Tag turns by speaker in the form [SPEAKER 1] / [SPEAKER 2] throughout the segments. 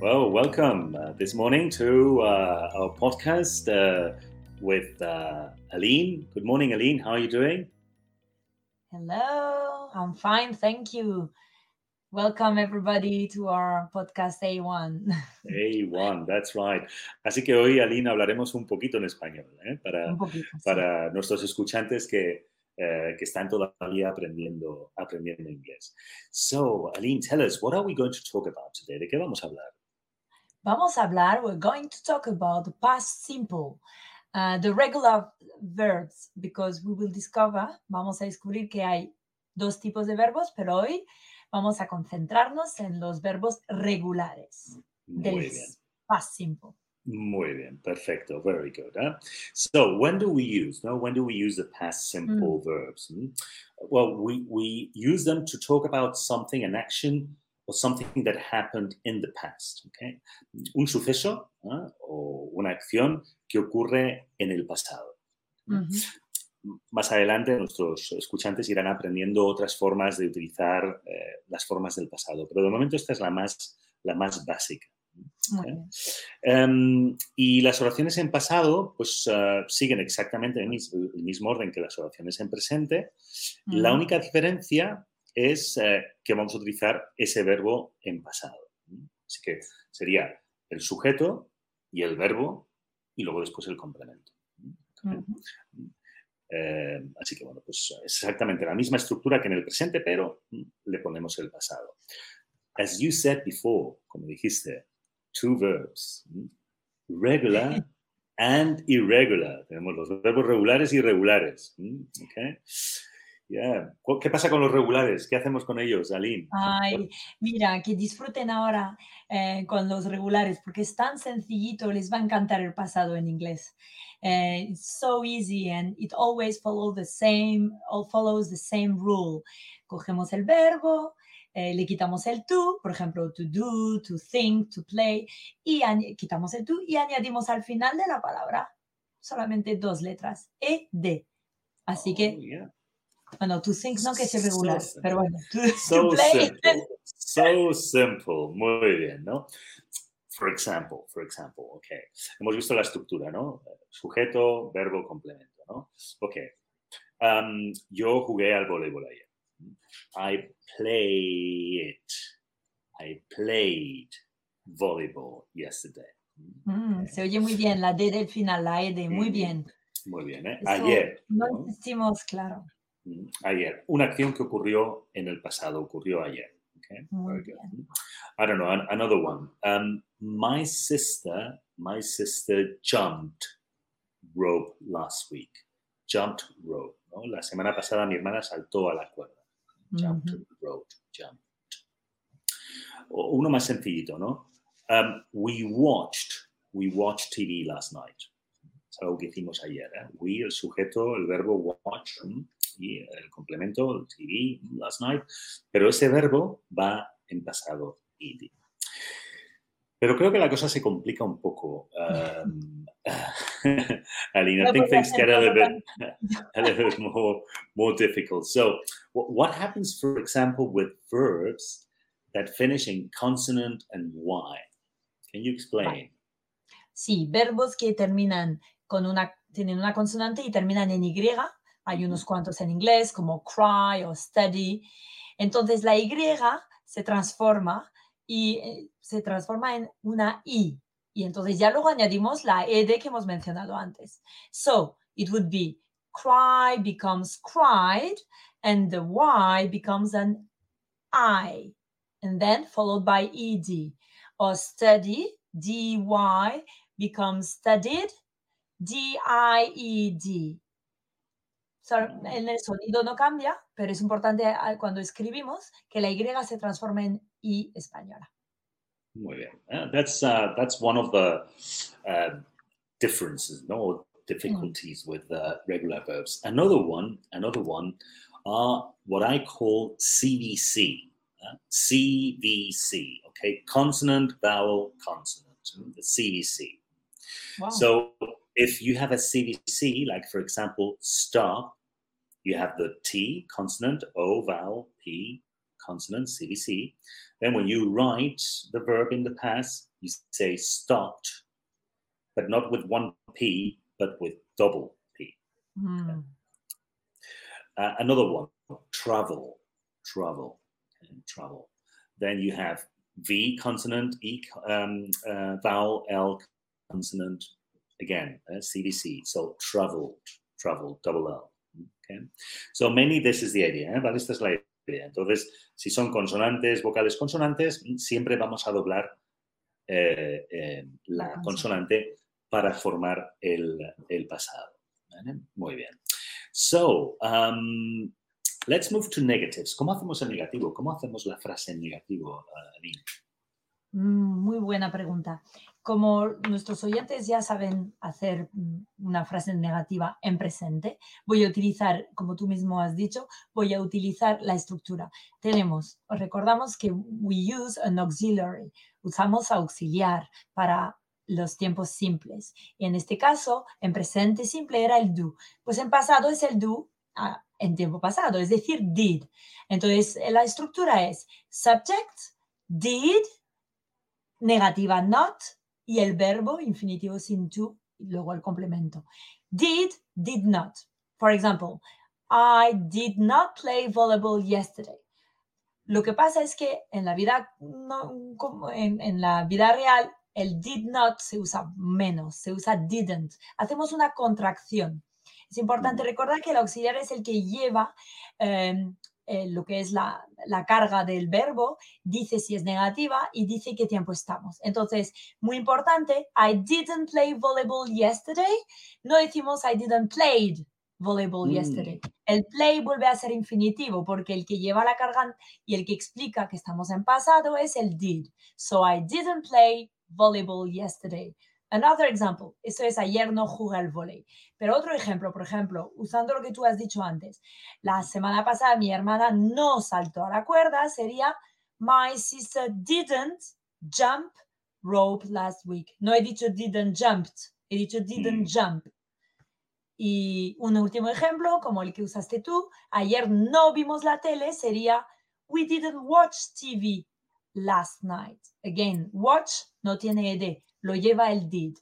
[SPEAKER 1] Well, welcome uh, this morning to uh, our podcast uh, with uh, Aline. Good morning, Aline. How are you doing?
[SPEAKER 2] Hello, I'm fine, thank you. Welcome everybody to our podcast A1.
[SPEAKER 1] A1, that's right. Así que hoy, Aline, hablaremos un poquito en español ¿eh? para,
[SPEAKER 2] poquito, sí.
[SPEAKER 1] para nuestros escuchantes que, eh, que están todavía aprendiendo, aprendiendo inglés. So, Aline, tell us, what are we going to talk about today? ¿De qué vamos a hablar?
[SPEAKER 2] Vamos a hablar, we're going to talk about the past simple, uh, the regular verbs, because we will discover, vamos a descubrir que hay dos tipos de verbos, pero hoy vamos a concentrarnos en los verbos regulares del
[SPEAKER 1] Muy bien.
[SPEAKER 2] past simple.
[SPEAKER 1] Muy bien, perfecto, very good. huh? So, when do we use? No, when do we use the past simple verbs? hmm? Well, we we use them to talk about something, an action, or something that happened in the past. Okay, un suceso o una acción que ocurre en el pasado. Más adelante nuestros escuchantes irán aprendiendo otras formas de utilizar eh, las formas del pasado, pero de momento esta es la más la más básica.
[SPEAKER 2] Bien.
[SPEAKER 1] Em, y las oraciones en pasado, pues eh, siguen exactamente el mis- el mismo, orden que las oraciones en presente. La única diferencia es eh, que vamos a utilizar ese verbo en pasado. Así que sería el sujeto y el verbo y luego después el complemento. Eh, así que bueno, pues es exactamente la misma estructura que en el presente, pero mm, le ponemos el pasado. As you said before, como dijiste, two verbs, regular and irregular. Tenemos los verbos regulares y irregulares. okay? Yeah. ¿Cu- ¿Qué pasa con los regulares? ¿Qué hacemos con ellos, Aline?
[SPEAKER 2] Ay, mira, que disfruten ahora eh, con los regulares, porque es tan sencillito, les va a encantar el pasado en inglés. Eh, it's so easy and it always follows the same, all follows the same rule. Cogemos el verbo, eh, le quitamos el to, por ejemplo, to do, to think, to play, y quitamos el to y añadimos al final de la palabra solamente dos letras, e, d. Así
[SPEAKER 1] Oh,
[SPEAKER 2] que,
[SPEAKER 1] yeah.
[SPEAKER 2] Bueno, to think no que es irregular,
[SPEAKER 1] So
[SPEAKER 2] pero bueno, to,
[SPEAKER 1] So
[SPEAKER 2] to
[SPEAKER 1] simple. So simple. Muy bien, ¿no? For example, for example, ok. Hemos visto la estructura, ¿no? Sujeto, verbo, complemento, ¿no? Ok. Um, yo jugué al voleibol ayer. I played. I played volleyball yesterday.
[SPEAKER 2] Mm, se oye muy bien la D del final, la E de muy bien.
[SPEAKER 1] Muy bien, ¿eh?
[SPEAKER 2] Eso
[SPEAKER 1] Ayer.
[SPEAKER 2] No
[SPEAKER 1] ¿no?
[SPEAKER 2] insistimos, claro.
[SPEAKER 1] Mm, Ayer. Una acción que ocurrió en el pasado, ocurrió ayer. Okay? Very good. I don't know, an- another one. Um, my sister, my sister jumped rope last week. Jumped rope. ¿no? La semana pasada mi hermana saltó a la cuerda. Jumped rope. Jumped. O- Uno más sencillito, ¿no? Um, we watched, we watched TV last night. Es algo que hicimos ayer. ¿eh? We, el sujeto, el verbo watch ¿m? Y el complemento, el TV last night. Pero ese verbo va en pasado id. Pero creo que la cosa se complica un poco. Um, Aline, I think things get a little bit, a little bit more, more difficult. So, wh- what happens, for example, with verbs that finish in consonant and y? Can you explain?
[SPEAKER 2] Sí, verbos que terminan con una, tienen una consonante y terminan en Y. Hay unos cuantos en inglés, como cry o study. Entonces la Y se transforma y eh, se transforma en una I. Y entonces ya luego añadimos la ED que hemos mencionado antes. So, it would be cry becomes cried and the Y becomes an I. And then followed by ED. Or study, DY becomes studied, D-I-E-D. So, en el sonido no cambia, pero es importante ah, cuando escribimos que la Y se transforme en I española.
[SPEAKER 1] Muy bien. Uh, that's uh, that's one of the uh, differences, no or difficulties with uh, regular verbs. Another one, another one, are what I call CVC. uh, CVC. Okay, consonant, vowel, consonant. The CVC.
[SPEAKER 2] Wow.
[SPEAKER 1] So if you have a CVC, like for example, stop, you have the T consonant, O vowel, P consonant, CVC. Then when you write the verb in the past, you say stopped, but not with one P, but with double P.
[SPEAKER 2] Mm.
[SPEAKER 1] Uh, another one, travel, travel, and travel. Then you have V consonant, E um, uh, vowel, L consonant, again, uh, CVC. So traveled, travel, double L. Okay. So mainly this is the idea, ¿eh? ¿vale? Esta es la idea. Entonces, si son consonantes, vocales consonantes, siempre vamos a doblar eh, eh, la consonante para formar el, el pasado. ¿vale? Muy bien. So, um, let's move to negatives. ¿Cómo hacemos el negativo? ¿Cómo hacemos la frase en negativo, uh, Aline?
[SPEAKER 2] Muy buena pregunta. Como nuestros oyentes ya saben hacer mm, una frase negativa en presente, voy a utilizar, como tú mismo has dicho, voy a utilizar la estructura. Tenemos, os recordamos que we use an auxiliary, usamos auxiliar para los tiempos simples. Y en este caso, en presente simple era el do. Pues en pasado es el do ah, en tiempo pasado, es decir, did. Entonces, la estructura es subject, did, negativa not y el verbo infinitivo sin to y luego el complemento. Did, did not. For example, I did not play volleyball yesterday. Lo que pasa es que en la vida, no, como en, en la vida real, el did not se usa menos, se usa didn't. Hacemos una contracción. Es importante recordar que el auxiliar es el que lleva eh, eh, lo que es la, la carga del verbo, dice si es negativa y dice qué tiempo estamos. Entonces, muy importante, I didn't play volleyball yesterday. No decimos I didn't played volleyball
[SPEAKER 1] Mm.
[SPEAKER 2] yesterday. El play vuelve a ser infinitivo porque el que lleva la carga y el que explica que estamos en pasado es el did. So I didn't play volleyball yesterday. Another example, eso es ayer no jugué al volei. Pero otro ejemplo, por ejemplo, usando lo que tú has dicho antes, la semana pasada mi hermana no saltó a la cuerda, sería My sister didn't jump rope last week. No he dicho didn't jumped, he dicho didn't
[SPEAKER 1] Mm.
[SPEAKER 2] jump. Y un último ejemplo, como el que usaste tú, ayer no vimos la tele, sería We didn't watch TV last night. Again, watch no tiene ed, lo lleva el did.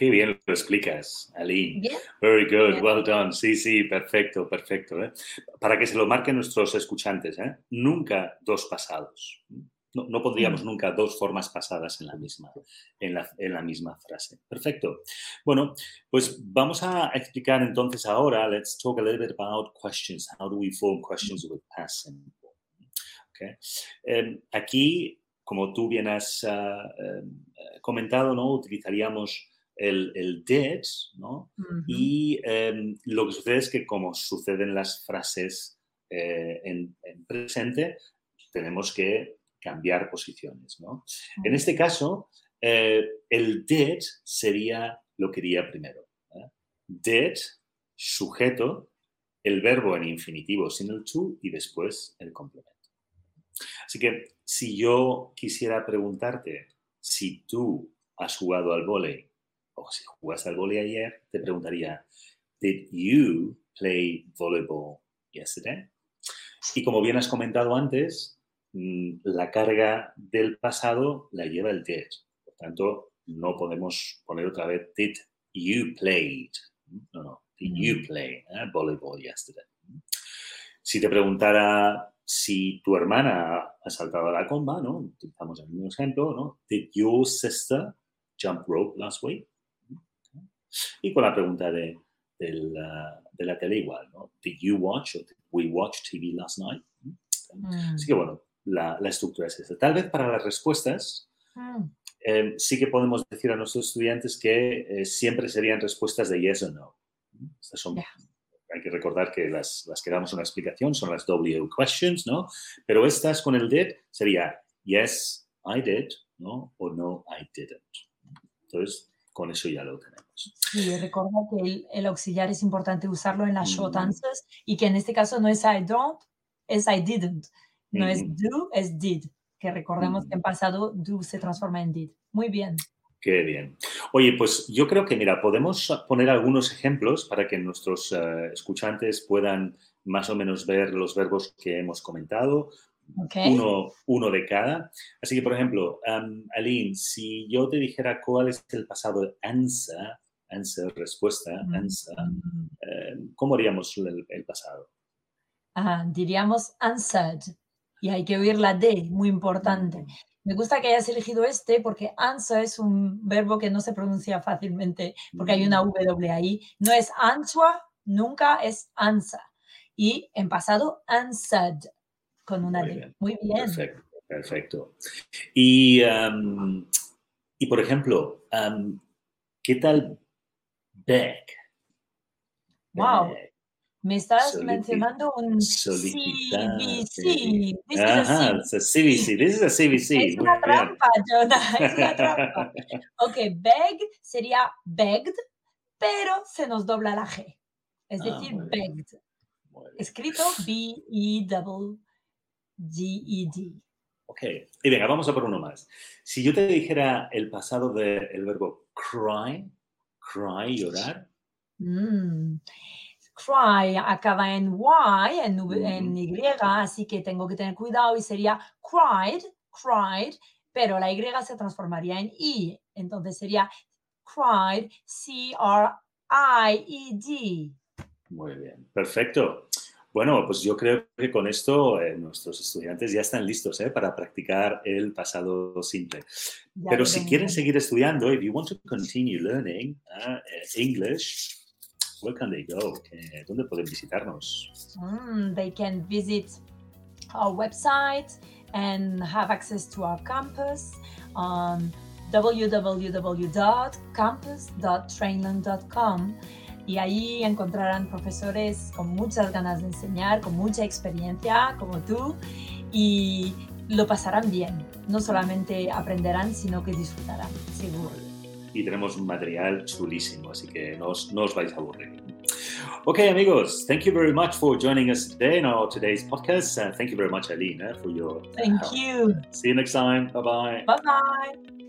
[SPEAKER 1] Qué bien lo explicas.
[SPEAKER 2] Bien.
[SPEAKER 1] Very good,
[SPEAKER 2] Bien.
[SPEAKER 1] well done. Sí, sí, perfecto, perfecto. ¿eh? Para que se lo marquen nuestros escuchantes, ¿eh? nunca dos pasados. No, no pondríamos nunca dos formas pasadas en la misma, en la, en la misma frase. Perfecto. Bueno, pues vamos a explicar entonces ahora, let's talk a little bit about questions. How do we form questions with past simple? Okay. Eh, aquí, como tú bien has ah, eh, comentado, ¿no? utilizaríamos el, el did, ¿no? Y em, lo que sucede es que como suceden las frases eh, en, en presente, tenemos que cambiar posiciones. ¿no? En este caso, eh, el did sería lo que iría primero. ¿eh? Did, sujeto, el verbo en infinitivo sin el to y después el complemento. Así que si yo quisiera preguntarte si tú has jugado al vóley o si jugaste al vóley ayer, te preguntaría, ¿Did you play volleyball yesterday? Y como bien has comentado antes, mm, la carga del pasado la lleva el did. Por tanto, no podemos poner otra vez, ¿Did you played? No, no, ¿Did you play eh, volleyball yesterday? Si te preguntara si tu hermana ha saltado a la comba, ¿no? Utilizamos el mismo ejemplo, ¿no? Did your sister jump rope last week? Y con la pregunta de, del, uh, de la tele igual, ¿no? Did you watch or did we watch TV last night?
[SPEAKER 2] Mm.
[SPEAKER 1] Así que bueno, la, la estructura es esta. Tal vez para las respuestas
[SPEAKER 2] Mm.
[SPEAKER 1] eh, sí que podemos decir a nuestros estudiantes que eh, siempre serían respuestas de yes o no. Estas son,
[SPEAKER 2] Ya.
[SPEAKER 1] Hay que recordar que las, las que damos una explicación son las W questions, ¿no? Pero estas con el did sería yes, I did, ¿no? O no, I didn't. Entonces, con eso ya lo tenemos.
[SPEAKER 2] Y recuerda que el, el auxiliar es importante usarlo en las short
[SPEAKER 1] Mm.
[SPEAKER 2] answers y que en este caso no es I don't, es I didn't. No es
[SPEAKER 1] Ujú.
[SPEAKER 2] do, es did. Que recordemos que en pasado do se transforma en did. Muy bien.
[SPEAKER 1] Qué bien. Oye, pues yo creo que, mira, podemos poner algunos ejemplos para que nuestros eh, escuchantes puedan más o menos ver los verbos que hemos comentado,
[SPEAKER 2] Okay.
[SPEAKER 1] uno, uno de cada. Así que, por ejemplo, um, Aline, si yo te dijera cuál es el pasado de answer, answer, respuesta,
[SPEAKER 2] Mm.
[SPEAKER 1] answer,
[SPEAKER 2] Mm.
[SPEAKER 1] eh, ¿cómo haríamos el, el pasado?
[SPEAKER 2] Ah, diríamos answered. Y hay que oír la D, muy importante. Me gusta que hayas elegido este porque answer es un verbo que no se pronuncia fácilmente porque hay una W ahí. No es answer, nunca es answer. Y en pasado, answered con una
[SPEAKER 1] Muy
[SPEAKER 2] D.
[SPEAKER 1] bien,
[SPEAKER 2] Muy bien.
[SPEAKER 1] Perfecto, perfecto. Y, um, y por ejemplo, um, ¿qué tal beg?
[SPEAKER 2] Wow.
[SPEAKER 1] Beg.
[SPEAKER 2] Me estás
[SPEAKER 1] Solicitar-
[SPEAKER 2] mencionando un
[SPEAKER 1] solicitar,
[SPEAKER 2] CBC. This is a
[SPEAKER 1] Ajá, it's a CBC. This is a CBC.
[SPEAKER 2] Es
[SPEAKER 1] Muy
[SPEAKER 2] una
[SPEAKER 1] bien.
[SPEAKER 2] trampa, Jonah, es una trampa. Ok, beg sería begged, pero se nos dobla la G. Es
[SPEAKER 1] Ah,
[SPEAKER 2] decir,
[SPEAKER 1] bien.
[SPEAKER 2] begged. Escrito E B-E-G-E-D.
[SPEAKER 1] Ok. Y venga, vamos a por uno más. Si yo te dijera el pasado del verbo cry, cry, llorar,
[SPEAKER 2] Mm. Cry acaba en Y, en, V- en. Y, así que tengo que tener cuidado y sería cried, cried, pero la Y se transformaría en I. Entonces sería cried, C-R-I-E-D.
[SPEAKER 1] Muy bien, perfecto. Bueno, pues yo creo que con esto eh, nuestros estudiantes ya están listos eh, para practicar el pasado simple.
[SPEAKER 2] Ya
[SPEAKER 1] Pero si quieren seguir estudiando, if you want to continue learning uh, English, where can they go? Eh, ¿Dónde pueden visitarnos?
[SPEAKER 2] Mm, they can visit our website and have access to our campus on www.campus.trainland.com y ahí encontrarán profesores con muchas ganas de enseñar, con mucha experiencia como tú y lo pasarán bien. No solamente aprenderán, sino que disfrutarán, seguro.
[SPEAKER 1] Y tenemos un material chulísimo, así que no os, no os vais a aburrir. Okay, amigos, thank you very much for joining us today in our today's podcast. Uh, thank you very much, Aline, for your
[SPEAKER 2] Thank
[SPEAKER 1] help.
[SPEAKER 2] you.
[SPEAKER 1] See you next time. Bye bye.
[SPEAKER 2] Bye bye.